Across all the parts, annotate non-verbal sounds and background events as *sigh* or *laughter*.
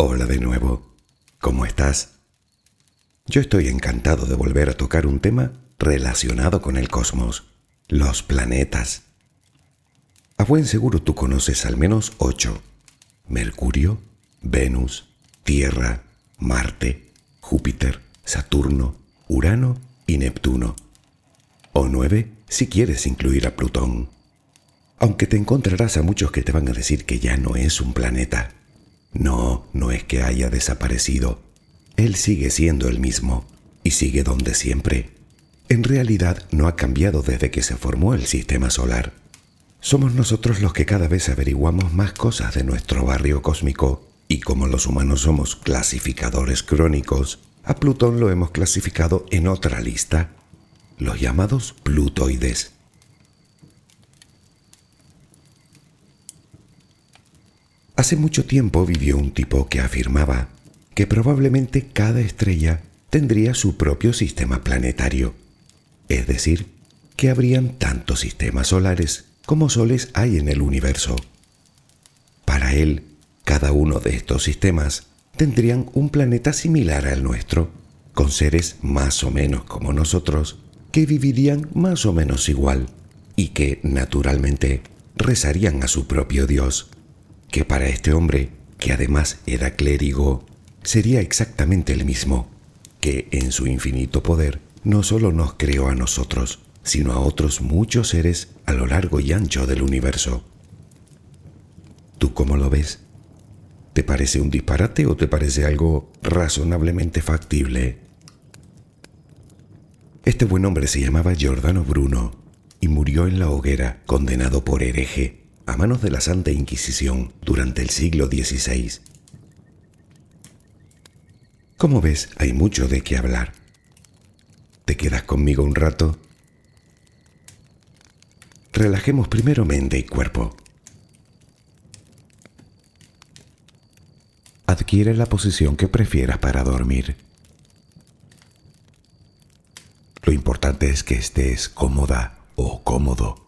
Hola de nuevo. ¿Cómo estás? Yo estoy encantado de volver a tocar un tema relacionado con el cosmos, los planetas. A buen seguro tú conoces al menos ocho. Mercurio, Venus, Tierra, Marte, Júpiter, Saturno, Urano y Neptuno. O nueve si quieres incluir a Plutón. Aunque te encontrarás a muchos que te van a decir que ya no es un planeta. No, no es que haya desaparecido. Él sigue siendo el mismo y sigue donde siempre. En realidad no ha cambiado desde que se formó el sistema solar. Somos nosotros los que cada vez averiguamos más cosas de nuestro barrio cósmico y como los humanos somos clasificadores crónicos, a Plutón lo hemos clasificado en otra lista, los llamados plutoides. Hace mucho tiempo vivió un tipo que afirmaba que probablemente cada estrella tendría su propio sistema planetario, es decir, que habrían tantos sistemas solares como soles hay en el universo. Para él, cada uno de estos sistemas tendrían un planeta similar al nuestro, con seres más o menos como nosotros, que vivirían más o menos igual y que, naturalmente, rezarían a su propio Dios que para este hombre, que además era clérigo, sería exactamente el mismo, que en su infinito poder no solo nos creó a nosotros, sino a otros muchos seres a lo largo y ancho del universo. ¿Tú cómo lo ves? ¿Te parece un disparate o te parece algo razonablemente factible? Este buen hombre se llamaba Giordano Bruno y murió en la hoguera condenado por hereje a manos de la Santa Inquisición durante el siglo XVI. Como ves, hay mucho de qué hablar. ¿Te quedas conmigo un rato? Relajemos primero mente y cuerpo. Adquiere la posición que prefieras para dormir. Lo importante es que estés cómoda o cómodo.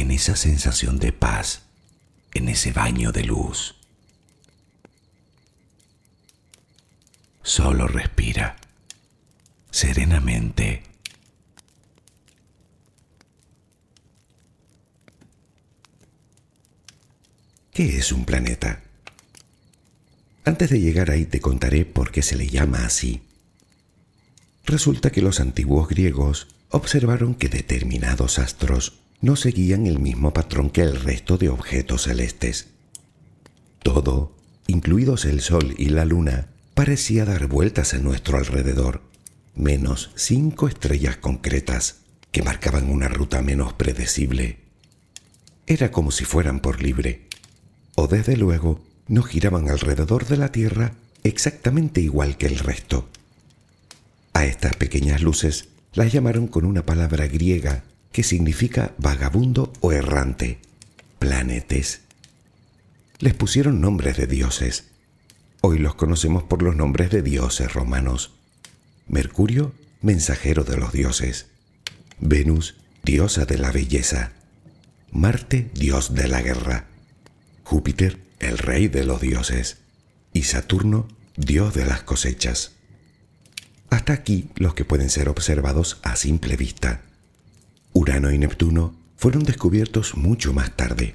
en esa sensación de paz, en ese baño de luz. Solo respira serenamente. ¿Qué es un planeta? Antes de llegar ahí te contaré por qué se le llama así. Resulta que los antiguos griegos observaron que determinados astros no seguían el mismo patrón que el resto de objetos celestes. Todo, incluidos el Sol y la Luna, parecía dar vueltas a nuestro alrededor menos cinco estrellas concretas que marcaban una ruta menos predecible. Era como si fueran por libre, o desde luego no giraban alrededor de la Tierra exactamente igual que el resto. A estas pequeñas luces las llamaron con una palabra griega que significa vagabundo o errante, planetes. Les pusieron nombres de dioses. Hoy los conocemos por los nombres de dioses romanos. Mercurio, mensajero de los dioses. Venus, diosa de la belleza. Marte, dios de la guerra. Júpiter, el rey de los dioses. Y Saturno, dios de las cosechas. Hasta aquí los que pueden ser observados a simple vista. Urano y Neptuno fueron descubiertos mucho más tarde.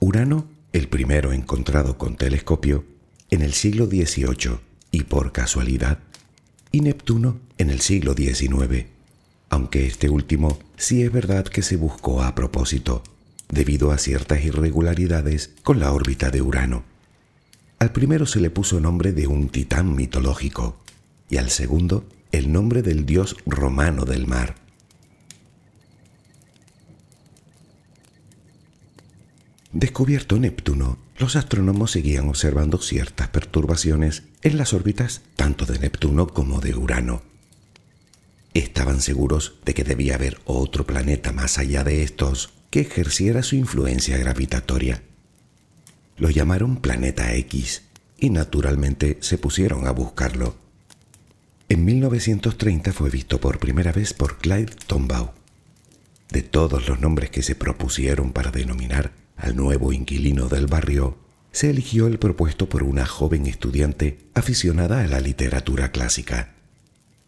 Urano, el primero encontrado con telescopio, en el siglo XVIII y por casualidad y Neptuno en el siglo XIX, aunque este último sí es verdad que se buscó a propósito, debido a ciertas irregularidades con la órbita de Urano. Al primero se le puso nombre de un titán mitológico y al segundo el nombre del dios romano del mar. Descubierto Neptuno, los astrónomos seguían observando ciertas perturbaciones en las órbitas tanto de Neptuno como de Urano. Estaban seguros de que debía haber otro planeta más allá de estos que ejerciera su influencia gravitatoria. Lo llamaron Planeta X y naturalmente se pusieron a buscarlo. En 1930 fue visto por primera vez por Clyde Tombaugh. De todos los nombres que se propusieron para denominar al nuevo inquilino del barrio, se eligió el propuesto por una joven estudiante aficionada a la literatura clásica.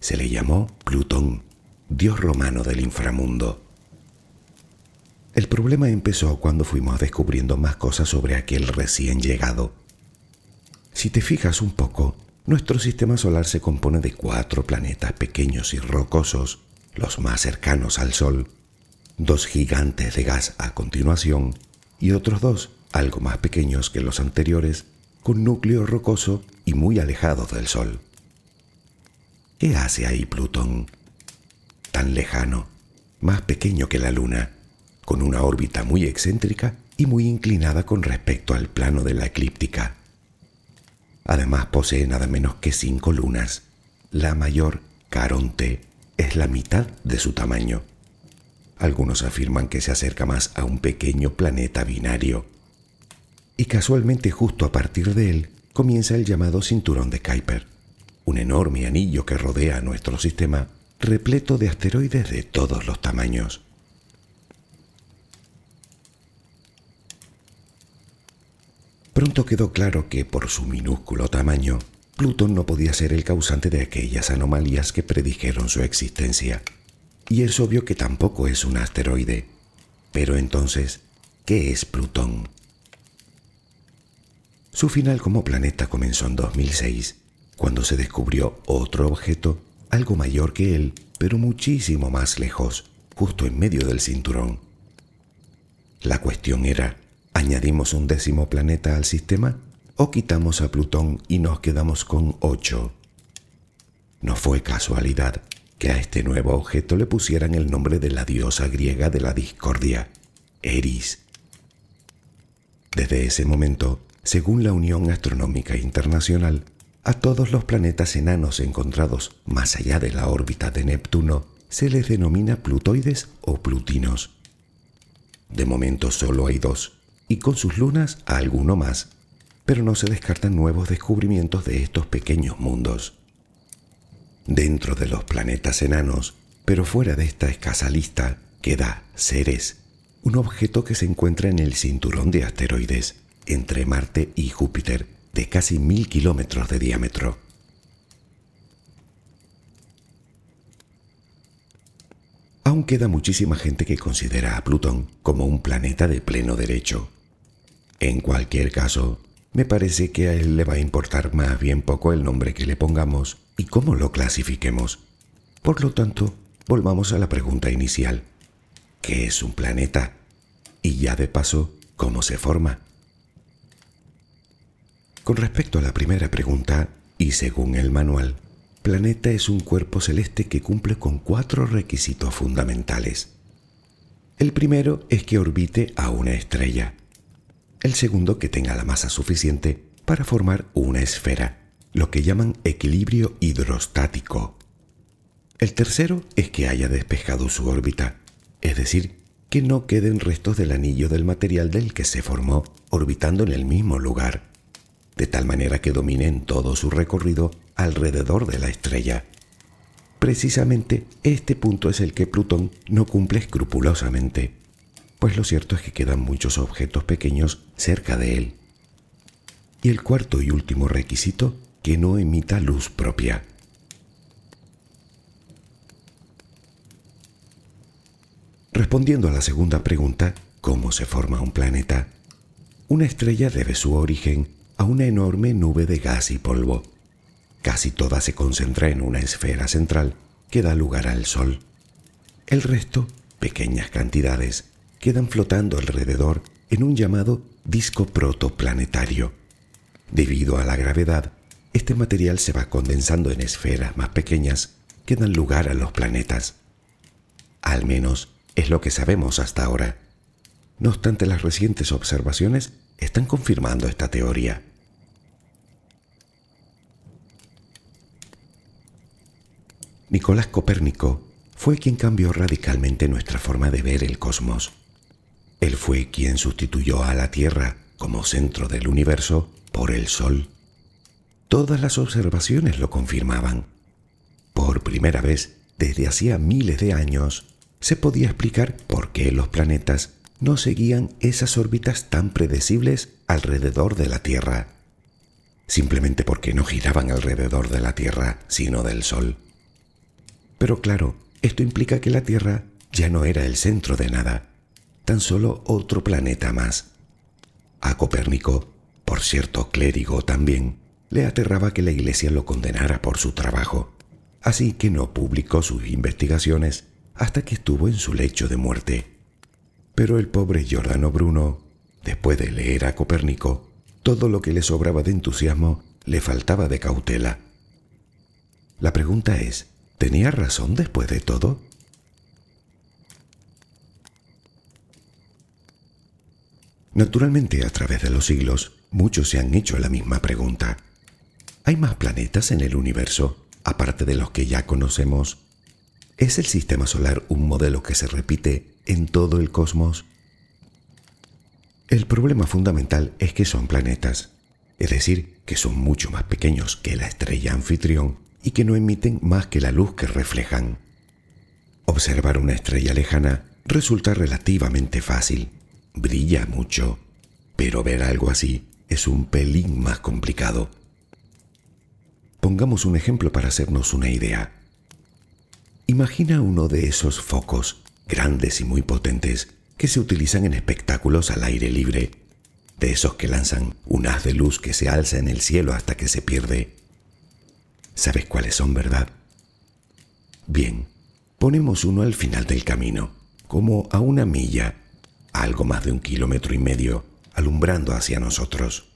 Se le llamó Plutón, dios romano del inframundo. El problema empezó cuando fuimos descubriendo más cosas sobre aquel recién llegado. Si te fijas un poco, nuestro sistema solar se compone de cuatro planetas pequeños y rocosos, los más cercanos al Sol, dos gigantes de gas a continuación y otros dos, algo más pequeños que los anteriores, con núcleo rocoso y muy alejados del Sol. ¿Qué hace ahí Plutón? Tan lejano, más pequeño que la Luna, con una órbita muy excéntrica y muy inclinada con respecto al plano de la eclíptica. Además posee nada menos que cinco lunas. La mayor, Caronte, es la mitad de su tamaño. Algunos afirman que se acerca más a un pequeño planeta binario. y casualmente justo a partir de él comienza el llamado cinturón de Kuiper, un enorme anillo que rodea nuestro sistema repleto de asteroides de todos los tamaños. Pronto quedó claro que por su minúsculo tamaño, Plutón no podía ser el causante de aquellas anomalías que predijeron su existencia. Y es obvio que tampoco es un asteroide. Pero entonces, ¿qué es Plutón? Su final como planeta comenzó en 2006, cuando se descubrió otro objeto, algo mayor que él, pero muchísimo más lejos, justo en medio del cinturón. La cuestión era, ¿añadimos un décimo planeta al sistema o quitamos a Plutón y nos quedamos con ocho? No fue casualidad que a este nuevo objeto le pusieran el nombre de la diosa griega de la discordia, Eris. Desde ese momento, según la Unión Astronómica Internacional, a todos los planetas enanos encontrados más allá de la órbita de Neptuno se les denomina plutoides o plutinos. De momento solo hay dos, y con sus lunas alguno más, pero no se descartan nuevos descubrimientos de estos pequeños mundos. Dentro de los planetas enanos, pero fuera de esta escasa lista, queda Ceres, un objeto que se encuentra en el cinturón de asteroides entre Marte y Júpiter, de casi mil kilómetros de diámetro. Aún queda muchísima gente que considera a Plutón como un planeta de pleno derecho. En cualquier caso, me parece que a él le va a importar más bien poco el nombre que le pongamos y cómo lo clasifiquemos. Por lo tanto, volvamos a la pregunta inicial. ¿Qué es un planeta? Y ya de paso, ¿cómo se forma? Con respecto a la primera pregunta, y según el manual, planeta es un cuerpo celeste que cumple con cuatro requisitos fundamentales. El primero es que orbite a una estrella. El segundo que tenga la masa suficiente para formar una esfera, lo que llaman equilibrio hidrostático. El tercero es que haya despejado su órbita, es decir, que no queden restos del anillo del material del que se formó orbitando en el mismo lugar de tal manera que dominen todo su recorrido alrededor de la estrella. Precisamente este punto es el que Plutón no cumple escrupulosamente, pues lo cierto es que quedan muchos objetos pequeños cerca de él. Y el cuarto y último requisito, que no emita luz propia. Respondiendo a la segunda pregunta, ¿cómo se forma un planeta? Una estrella debe su origen a una enorme nube de gas y polvo. Casi toda se concentra en una esfera central que da lugar al Sol. El resto, pequeñas cantidades, quedan flotando alrededor en un llamado disco protoplanetario. Debido a la gravedad, este material se va condensando en esferas más pequeñas que dan lugar a los planetas. Al menos es lo que sabemos hasta ahora. No obstante, las recientes observaciones están confirmando esta teoría. Nicolás Copérnico fue quien cambió radicalmente nuestra forma de ver el cosmos. Él fue quien sustituyó a la Tierra como centro del universo por el Sol. Todas las observaciones lo confirmaban. Por primera vez, desde hacía miles de años, se podía explicar por qué los planetas no seguían esas órbitas tan predecibles alrededor de la Tierra, simplemente porque no giraban alrededor de la Tierra, sino del Sol. Pero claro, esto implica que la Tierra ya no era el centro de nada, tan solo otro planeta más. A Copérnico, por cierto clérigo también, le aterraba que la Iglesia lo condenara por su trabajo, así que no publicó sus investigaciones hasta que estuvo en su lecho de muerte. Pero el pobre Giordano Bruno, después de leer a Copérnico, todo lo que le sobraba de entusiasmo le faltaba de cautela. La pregunta es, ¿Tenía razón después de todo? Naturalmente, a través de los siglos, muchos se han hecho la misma pregunta. ¿Hay más planetas en el universo, aparte de los que ya conocemos? ¿Es el sistema solar un modelo que se repite en todo el cosmos? El problema fundamental es que son planetas, es decir, que son mucho más pequeños que la estrella anfitrión y que no emiten más que la luz que reflejan. Observar una estrella lejana resulta relativamente fácil, brilla mucho, pero ver algo así es un pelín más complicado. Pongamos un ejemplo para hacernos una idea. Imagina uno de esos focos grandes y muy potentes que se utilizan en espectáculos al aire libre, de esos que lanzan un haz de luz que se alza en el cielo hasta que se pierde. ¿Sabes cuáles son, verdad? Bien, ponemos uno al final del camino, como a una milla, algo más de un kilómetro y medio, alumbrando hacia nosotros.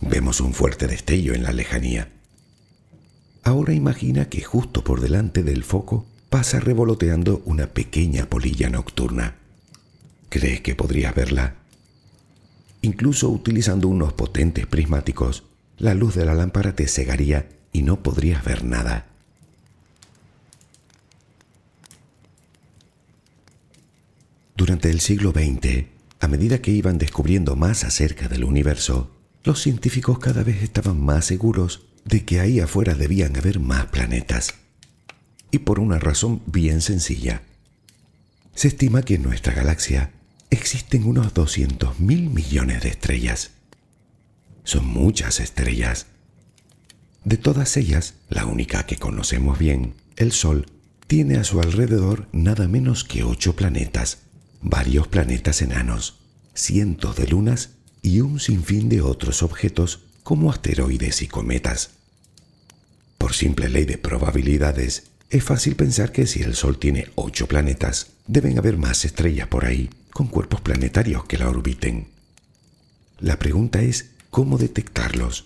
Vemos un fuerte destello en la lejanía. Ahora imagina que justo por delante del foco pasa revoloteando una pequeña polilla nocturna. ¿Crees que podrías verla? Incluso utilizando unos potentes prismáticos, la luz de la lámpara te cegaría y no podrías ver nada. Durante el siglo XX, a medida que iban descubriendo más acerca del universo, los científicos cada vez estaban más seguros de que ahí afuera debían haber más planetas. Y por una razón bien sencilla. Se estima que en nuestra galaxia existen unos 200 mil millones de estrellas. Son muchas estrellas. De todas ellas, la única que conocemos bien, el Sol, tiene a su alrededor nada menos que ocho planetas, varios planetas enanos, cientos de lunas y un sinfín de otros objetos como asteroides y cometas. Por simple ley de probabilidades, es fácil pensar que si el Sol tiene ocho planetas, deben haber más estrellas por ahí con cuerpos planetarios que la orbiten. La pregunta es cómo detectarlos.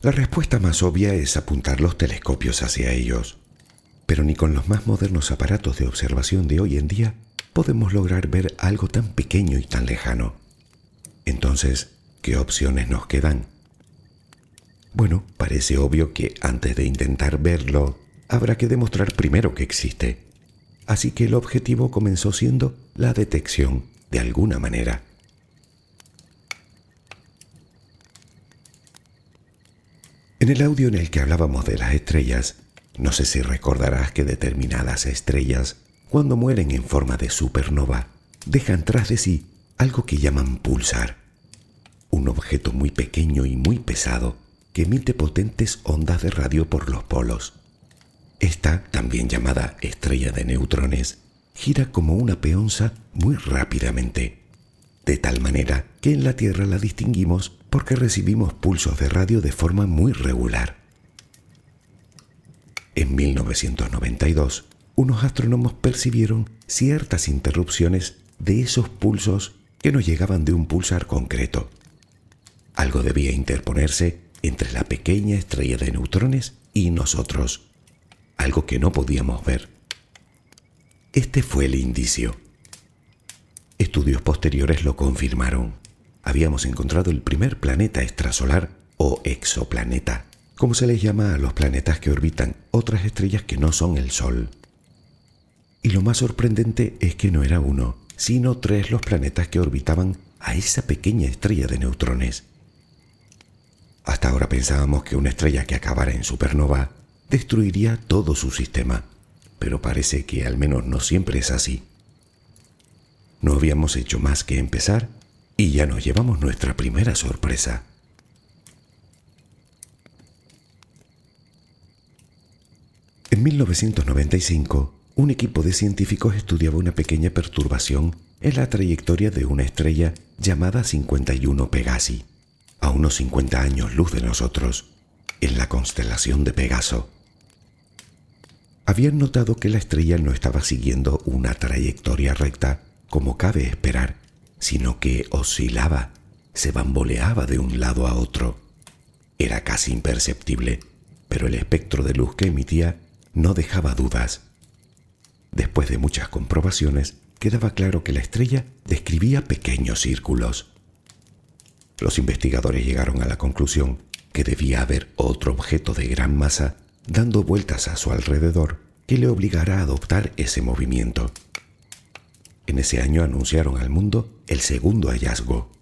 La respuesta más obvia es apuntar los telescopios hacia ellos, pero ni con los más modernos aparatos de observación de hoy en día podemos lograr ver algo tan pequeño y tan lejano. Entonces, ¿qué opciones nos quedan? Bueno, parece obvio que antes de intentar verlo, habrá que demostrar primero que existe. Así que el objetivo comenzó siendo la detección, de alguna manera. En el audio en el que hablábamos de las estrellas, no sé si recordarás que determinadas estrellas, cuando mueren en forma de supernova, dejan tras de sí algo que llaman pulsar, un objeto muy pequeño y muy pesado que emite potentes ondas de radio por los polos. Esta, también llamada estrella de neutrones, gira como una peonza muy rápidamente, de tal manera que en la Tierra la distinguimos porque recibimos pulsos de radio de forma muy regular. En 1992, unos astrónomos percibieron ciertas interrupciones de esos pulsos que no llegaban de un pulsar concreto. Algo debía interponerse entre la pequeña estrella de neutrones y nosotros, algo que no podíamos ver. Este fue el indicio. Estudios posteriores lo confirmaron. Habíamos encontrado el primer planeta extrasolar o exoplaneta, como se les llama a los planetas que orbitan otras estrellas que no son el Sol. Y lo más sorprendente es que no era uno, sino tres los planetas que orbitaban a esa pequeña estrella de neutrones. Hasta ahora pensábamos que una estrella que acabara en supernova destruiría todo su sistema, pero parece que al menos no siempre es así. No habíamos hecho más que empezar y ya nos llevamos nuestra primera sorpresa. En 1995, un equipo de científicos estudiaba una pequeña perturbación en la trayectoria de una estrella llamada 51 Pegasi, a unos 50 años luz de nosotros, en la constelación de Pegaso habían notado que la estrella no estaba siguiendo una trayectoria recta como cabe esperar, sino que oscilaba, se bamboleaba de un lado a otro. Era casi imperceptible, pero el espectro de luz que emitía no dejaba dudas. Después de muchas comprobaciones, quedaba claro que la estrella describía pequeños círculos. Los investigadores llegaron a la conclusión que debía haber otro objeto de gran masa dando vueltas a su alrededor que le obligara a adoptar ese movimiento. En ese año anunciaron al mundo el segundo hallazgo.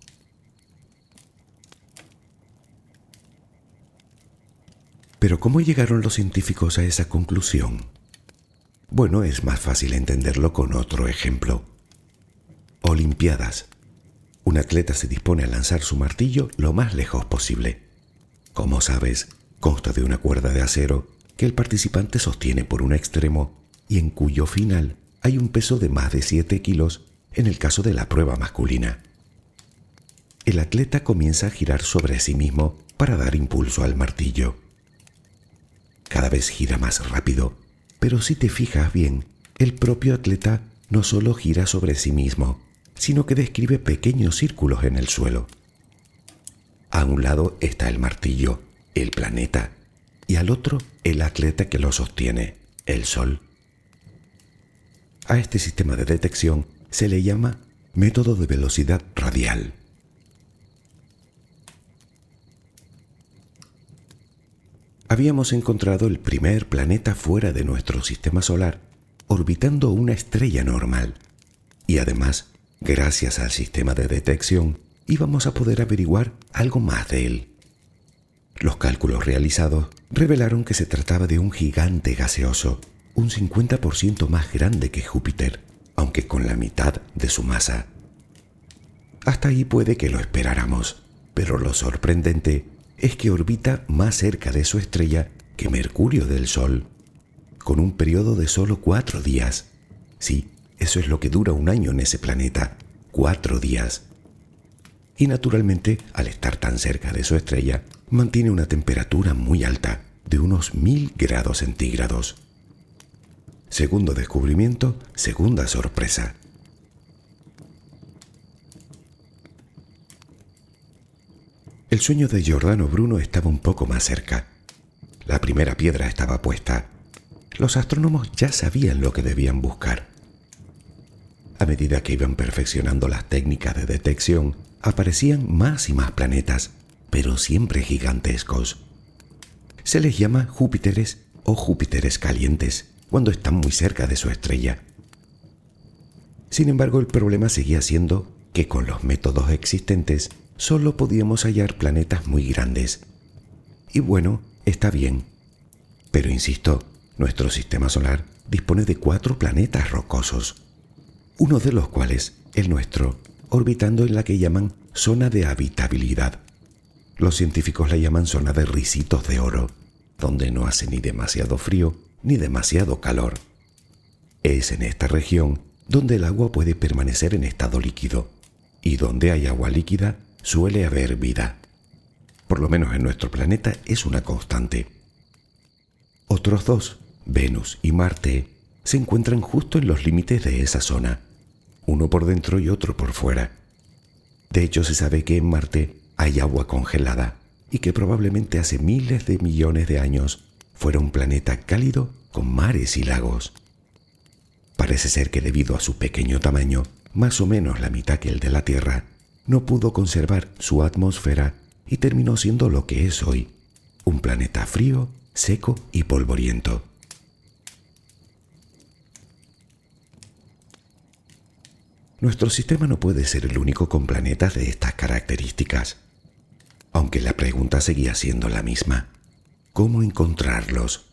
Pero ¿cómo llegaron los científicos a esa conclusión? Bueno, es más fácil entenderlo con otro ejemplo. Olimpiadas. Un atleta se dispone a lanzar su martillo lo más lejos posible. Como sabes, consta de una cuerda de acero que el participante sostiene por un extremo y en cuyo final hay un peso de más de 7 kilos en el caso de la prueba masculina. El atleta comienza a girar sobre sí mismo para dar impulso al martillo. Cada vez gira más rápido, pero si te fijas bien, el propio atleta no solo gira sobre sí mismo, sino que describe pequeños círculos en el suelo. A un lado está el martillo, el planeta, y al otro el atleta que lo sostiene, el Sol. A este sistema de detección se le llama método de velocidad radial. Habíamos encontrado el primer planeta fuera de nuestro sistema solar orbitando una estrella normal y además, gracias al sistema de detección, íbamos a poder averiguar algo más de él. Los cálculos realizados revelaron que se trataba de un gigante gaseoso, un 50% más grande que Júpiter, aunque con la mitad de su masa. Hasta ahí puede que lo esperáramos, pero lo sorprendente es que orbita más cerca de su estrella que Mercurio del Sol, con un periodo de solo cuatro días. Sí, eso es lo que dura un año en ese planeta, cuatro días. Y naturalmente, al estar tan cerca de su estrella, mantiene una temperatura muy alta, de unos mil grados centígrados. Segundo descubrimiento, segunda sorpresa. El sueño de Giordano Bruno estaba un poco más cerca. La primera piedra estaba puesta. Los astrónomos ya sabían lo que debían buscar. A medida que iban perfeccionando las técnicas de detección, aparecían más y más planetas, pero siempre gigantescos. Se les llama Júpiteres o Júpiteres calientes cuando están muy cerca de su estrella. Sin embargo, el problema seguía siendo que con los métodos existentes solo podíamos hallar planetas muy grandes. Y bueno, está bien. Pero insisto, nuestro sistema solar dispone de cuatro planetas rocosos, uno de los cuales, el nuestro, orbitando en la que llaman zona de habitabilidad. Los científicos la llaman zona de risitos de oro, donde no hace ni demasiado frío ni demasiado calor. Es en esta región donde el agua puede permanecer en estado líquido, y donde hay agua líquida suele haber vida. Por lo menos en nuestro planeta es una constante. Otros dos, Venus y Marte, se encuentran justo en los límites de esa zona, uno por dentro y otro por fuera. De hecho, se sabe que en Marte hay agua congelada y que probablemente hace miles de millones de años fuera un planeta cálido con mares y lagos. Parece ser que debido a su pequeño tamaño, más o menos la mitad que el de la Tierra, no pudo conservar su atmósfera y terminó siendo lo que es hoy, un planeta frío, seco y polvoriento. Nuestro sistema no puede ser el único con planetas de estas características, aunque la pregunta seguía siendo la misma. ¿Cómo encontrarlos?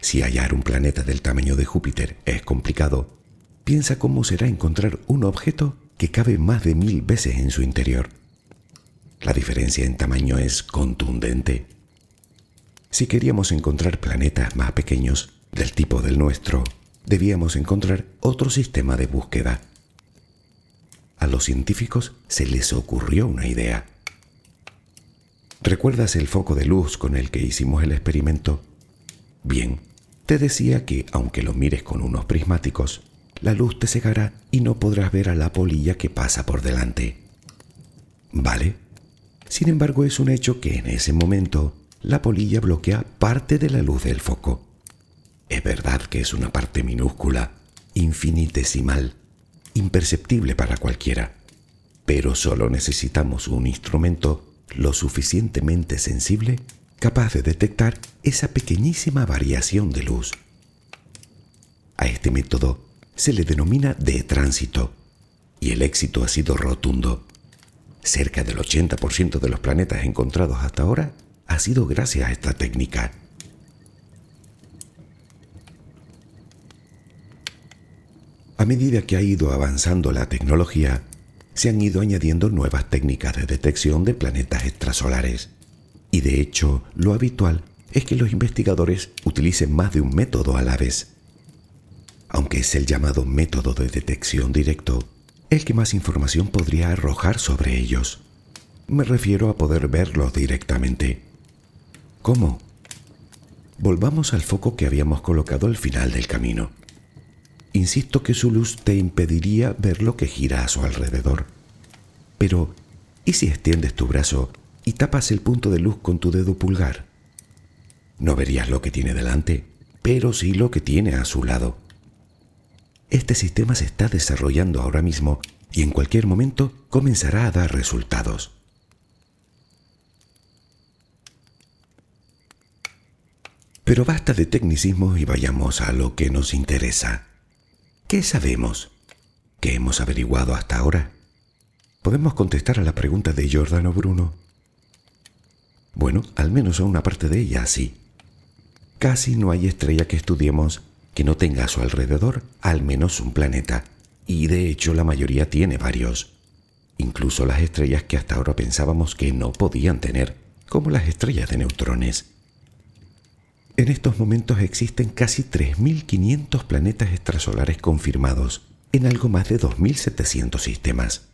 Si hallar un planeta del tamaño de Júpiter es complicado, piensa cómo será encontrar un objeto que cabe más de mil veces en su interior. La diferencia en tamaño es contundente. Si queríamos encontrar planetas más pequeños, del tipo del nuestro, debíamos encontrar otro sistema de búsqueda. A los científicos se les ocurrió una idea. ¿Recuerdas el foco de luz con el que hicimos el experimento? Bien, te decía que aunque lo mires con unos prismáticos, la luz te cegará y no podrás ver a la polilla que pasa por delante. ¿Vale? Sin embargo, es un hecho que en ese momento la polilla bloquea parte de la luz del foco. Es verdad que es una parte minúscula, infinitesimal, imperceptible para cualquiera, pero solo necesitamos un instrumento lo suficientemente sensible capaz de detectar esa pequeñísima variación de luz. A este método se le denomina de tránsito y el éxito ha sido rotundo. Cerca del 80% de los planetas encontrados hasta ahora ha sido gracias a esta técnica. A medida que ha ido avanzando la tecnología, se han ido añadiendo nuevas técnicas de detección de planetas extrasolares. Y de hecho, lo habitual es que los investigadores utilicen más de un método a la vez. Aunque es el llamado método de detección directo, el que más información podría arrojar sobre ellos. Me refiero a poder verlos directamente. ¿Cómo? Volvamos al foco que habíamos colocado al final del camino. Insisto que su luz te impediría ver lo que gira a su alrededor. Pero, ¿y si extiendes tu brazo y tapas el punto de luz con tu dedo pulgar? No verías lo que tiene delante, pero sí lo que tiene a su lado. Este sistema se está desarrollando ahora mismo y en cualquier momento comenzará a dar resultados. Pero basta de tecnicismo y vayamos a lo que nos interesa. ¿Qué sabemos? ¿Qué hemos averiguado hasta ahora? ¿Podemos contestar a la pregunta de Giordano Bruno? Bueno, al menos a una parte de ella sí. Casi no hay estrella que estudiemos que no tenga a su alrededor al menos un planeta, y de hecho la mayoría tiene varios. Incluso las estrellas que hasta ahora pensábamos que no podían tener, como las estrellas de neutrones. En estos momentos existen casi 3.500 planetas extrasolares confirmados en algo más de 2.700 sistemas.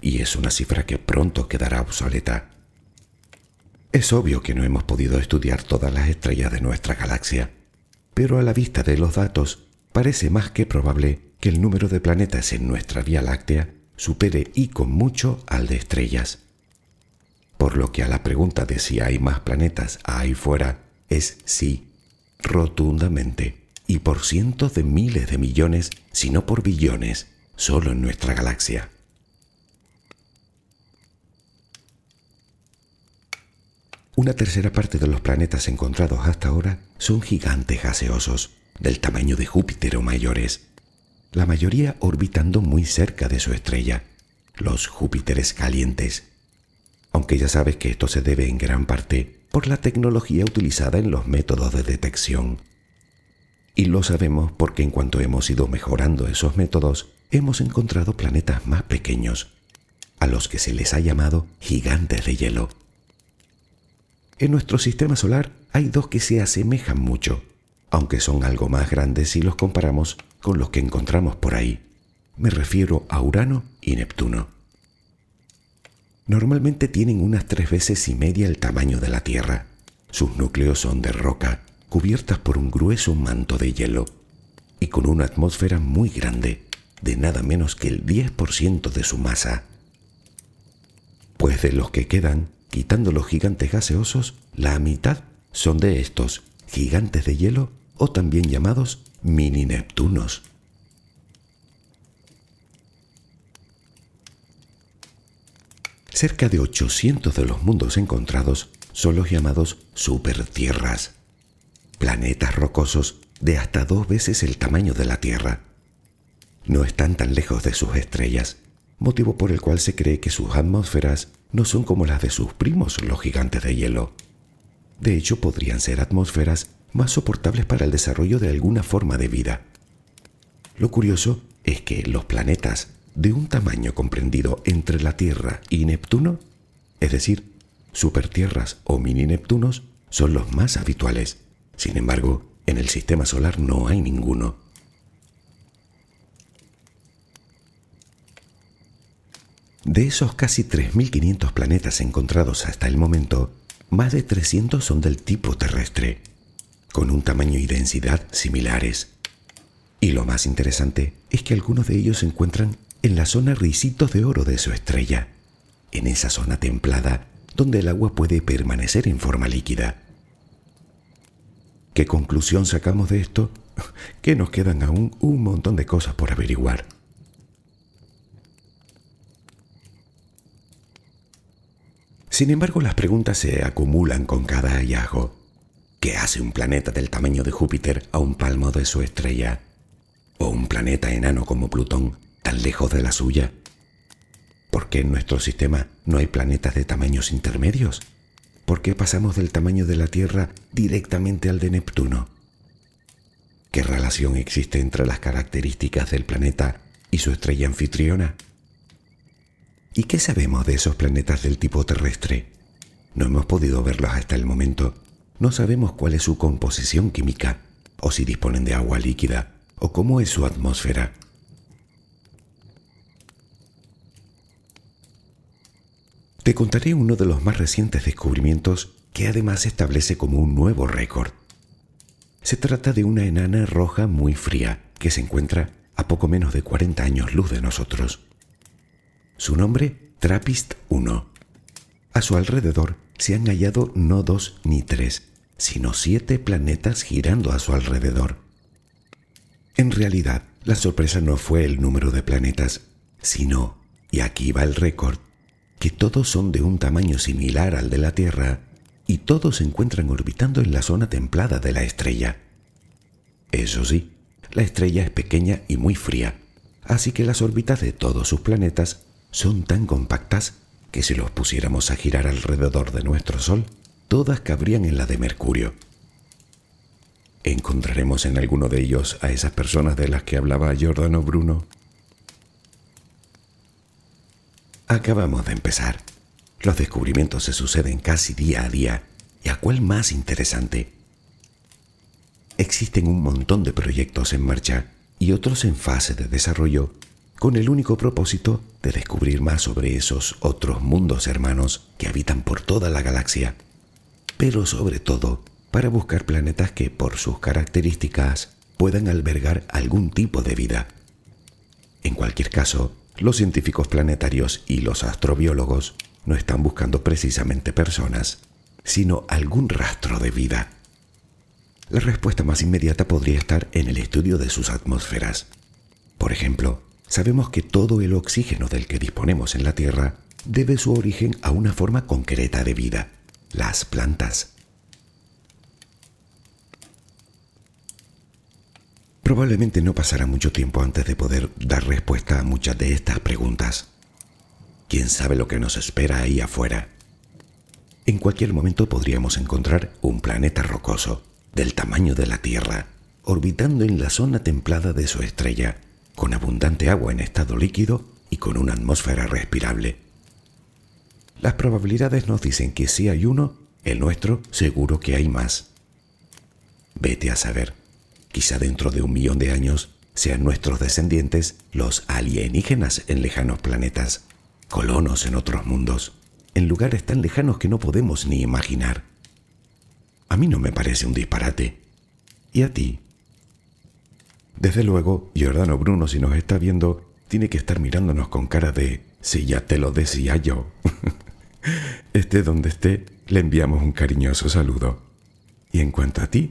Y es una cifra que pronto quedará obsoleta. Es obvio que no hemos podido estudiar todas las estrellas de nuestra galaxia, pero a la vista de los datos parece más que probable que el número de planetas en nuestra Vía Láctea supere y con mucho al de estrellas. Por lo que a la pregunta de si hay más planetas ahí fuera es sí, rotundamente, y por cientos de miles de millones, si no por billones, solo en nuestra galaxia. Una tercera parte de los planetas encontrados hasta ahora son gigantes gaseosos, del tamaño de Júpiter o mayores, la mayoría orbitando muy cerca de su estrella, los Júpiteres calientes. Aunque ya sabes que esto se debe en gran parte por la tecnología utilizada en los métodos de detección. Y lo sabemos porque en cuanto hemos ido mejorando esos métodos, hemos encontrado planetas más pequeños, a los que se les ha llamado gigantes de hielo. En nuestro sistema solar hay dos que se asemejan mucho, aunque son algo más grandes si los comparamos con los que encontramos por ahí. Me refiero a Urano y Neptuno. Normalmente tienen unas tres veces y media el tamaño de la Tierra. Sus núcleos son de roca, cubiertas por un grueso manto de hielo, y con una atmósfera muy grande, de nada menos que el 10% de su masa. Pues de los que quedan, Quitando los gigantes gaseosos, la mitad son de estos gigantes de hielo o también llamados mini Neptunos. Cerca de 800 de los mundos encontrados son los llamados supertierras, planetas rocosos de hasta dos veces el tamaño de la Tierra. No están tan lejos de sus estrellas, motivo por el cual se cree que sus atmósferas no son como las de sus primos, los gigantes de hielo. De hecho, podrían ser atmósferas más soportables para el desarrollo de alguna forma de vida. Lo curioso es que los planetas de un tamaño comprendido entre la Tierra y Neptuno, es decir, supertierras o mini Neptunos, son los más habituales. Sin embargo, en el sistema solar no hay ninguno. De esos casi 3.500 planetas encontrados hasta el momento, más de 300 son del tipo terrestre, con un tamaño y densidad similares. Y lo más interesante es que algunos de ellos se encuentran en la zona risitos de oro de su estrella, en esa zona templada donde el agua puede permanecer en forma líquida. ¿Qué conclusión sacamos de esto? *laughs* Que nos quedan aún un montón de cosas por averiguar. Sin embargo, las preguntas se acumulan con cada hallazgo. ¿Qué hace un planeta del tamaño de Júpiter a un palmo de su estrella? ¿O un planeta enano como Plutón, tan lejos de la suya? ¿Por qué en nuestro sistema no hay planetas de tamaños intermedios? ¿Por qué pasamos del tamaño de la Tierra directamente al de Neptuno? ¿Qué relación existe entre las características del planeta y su estrella anfitriona? ¿Y qué sabemos de esos planetas del tipo terrestre? No hemos podido verlos hasta el momento. No sabemos cuál es su composición química, o si disponen de agua líquida, o cómo es su atmósfera. Te contaré uno de los más recientes descubrimientos que además establece como un nuevo récord. Se trata de una enana roja muy fría que se encuentra a poco menos de 40 años luz de nosotros. Su nombre, Trappist 1. A su alrededor se han hallado no dos ni tres, sino siete planetas girando a su alrededor. En realidad, la sorpresa no fue el número de planetas, sino, y aquí va el récord, que todos son de un tamaño similar al de la Tierra y todos se encuentran orbitando en la zona templada de la estrella. Eso sí, la estrella es pequeña y muy fría, así que las órbitas de todos sus planetas son tan compactas que si los pusiéramos a girar alrededor de nuestro Sol, todas cabrían en la de Mercurio. ¿Encontraremos en alguno de ellos a esas personas de las que hablaba Giordano Bruno? Acabamos de empezar. Los descubrimientos se suceden casi día a día. ¿Y a cuál más interesante? Existen un montón de proyectos en marcha y otros en fase de desarrollo con el único propósito de descubrir más sobre esos otros mundos hermanos que habitan por toda la galaxia, pero sobre todo para buscar planetas que por sus características puedan albergar algún tipo de vida. En cualquier caso, los científicos planetarios y los astrobiólogos no están buscando precisamente personas, sino algún rastro de vida. La respuesta más inmediata podría estar en el estudio de sus atmósferas. Por ejemplo, sabemos que todo el oxígeno del que disponemos en la Tierra debe su origen a una forma concreta de vida, las plantas. Probablemente no pasará mucho tiempo antes de poder dar respuesta a muchas de estas preguntas. ¿Quién sabe lo que nos espera ahí afuera? En cualquier momento podríamos encontrar un planeta rocoso, del tamaño de la Tierra, orbitando en la zona templada de su estrella, con abundante agua en estado líquido y con una atmósfera respirable. Las probabilidades nos dicen que si hay uno, el nuestro seguro que hay más. Vete a saber. Quizá dentro de un millón de años sean nuestros descendientes los alienígenas en lejanos planetas colonos en otros mundos, en lugares tan lejanos que no podemos ni imaginar. A mí no me parece un disparate. ¿Y a ti? Desde luego, Giordano Bruno, si nos está viendo, tiene que estar mirándonos con cara de, si ya te lo decía yo. *laughs* esté donde esté, le enviamos un cariñoso saludo. Y en cuanto a ti,